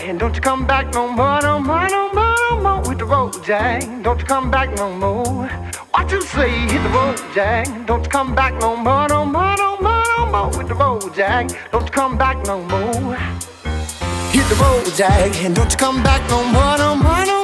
And don't you come back no more, no more, no more, no more with the road, Jack. Don't you come back no more. What you say, hit the road, Jack. Don't you come back no more, no more, no more, no more with the road, Jack. Don't you come back no more. Hit the road, Jack. And don't you come back no more, no more, no more,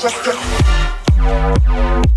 just. Cause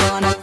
you're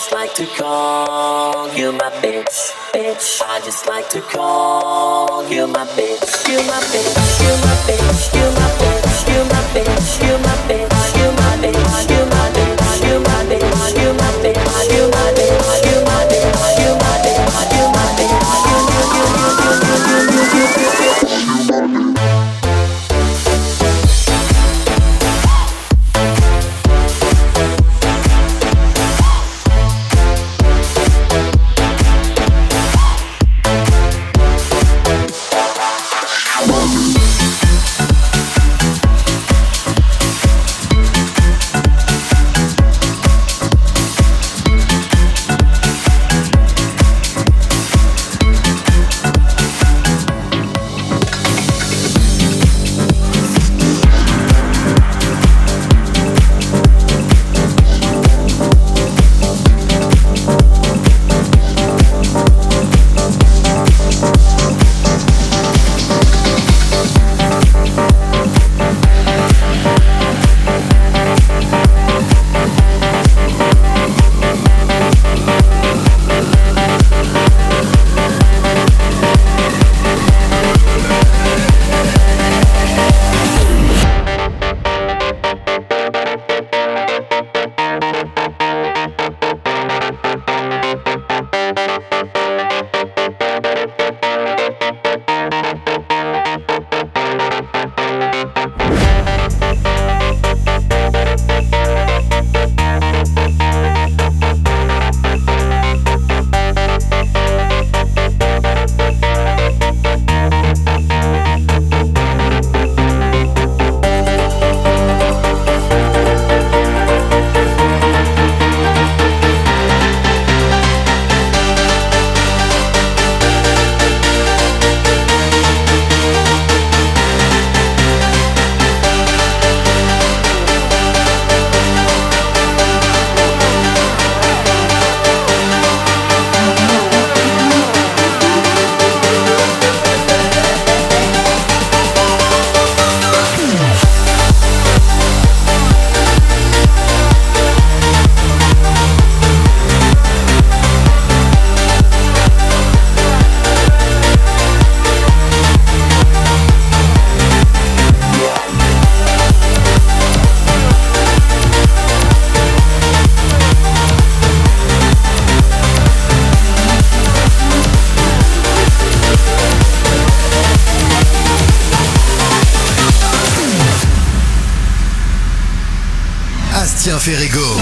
just like to call you my bitch, bitch. I just like to call you my bitch, you my bitch, you my bitch, you my bitch, you my bitch, you my bitch, you my bitch, you my bitch, you my bitch, you my bitch, you my bitch, you my bitch. Ferrego,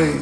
did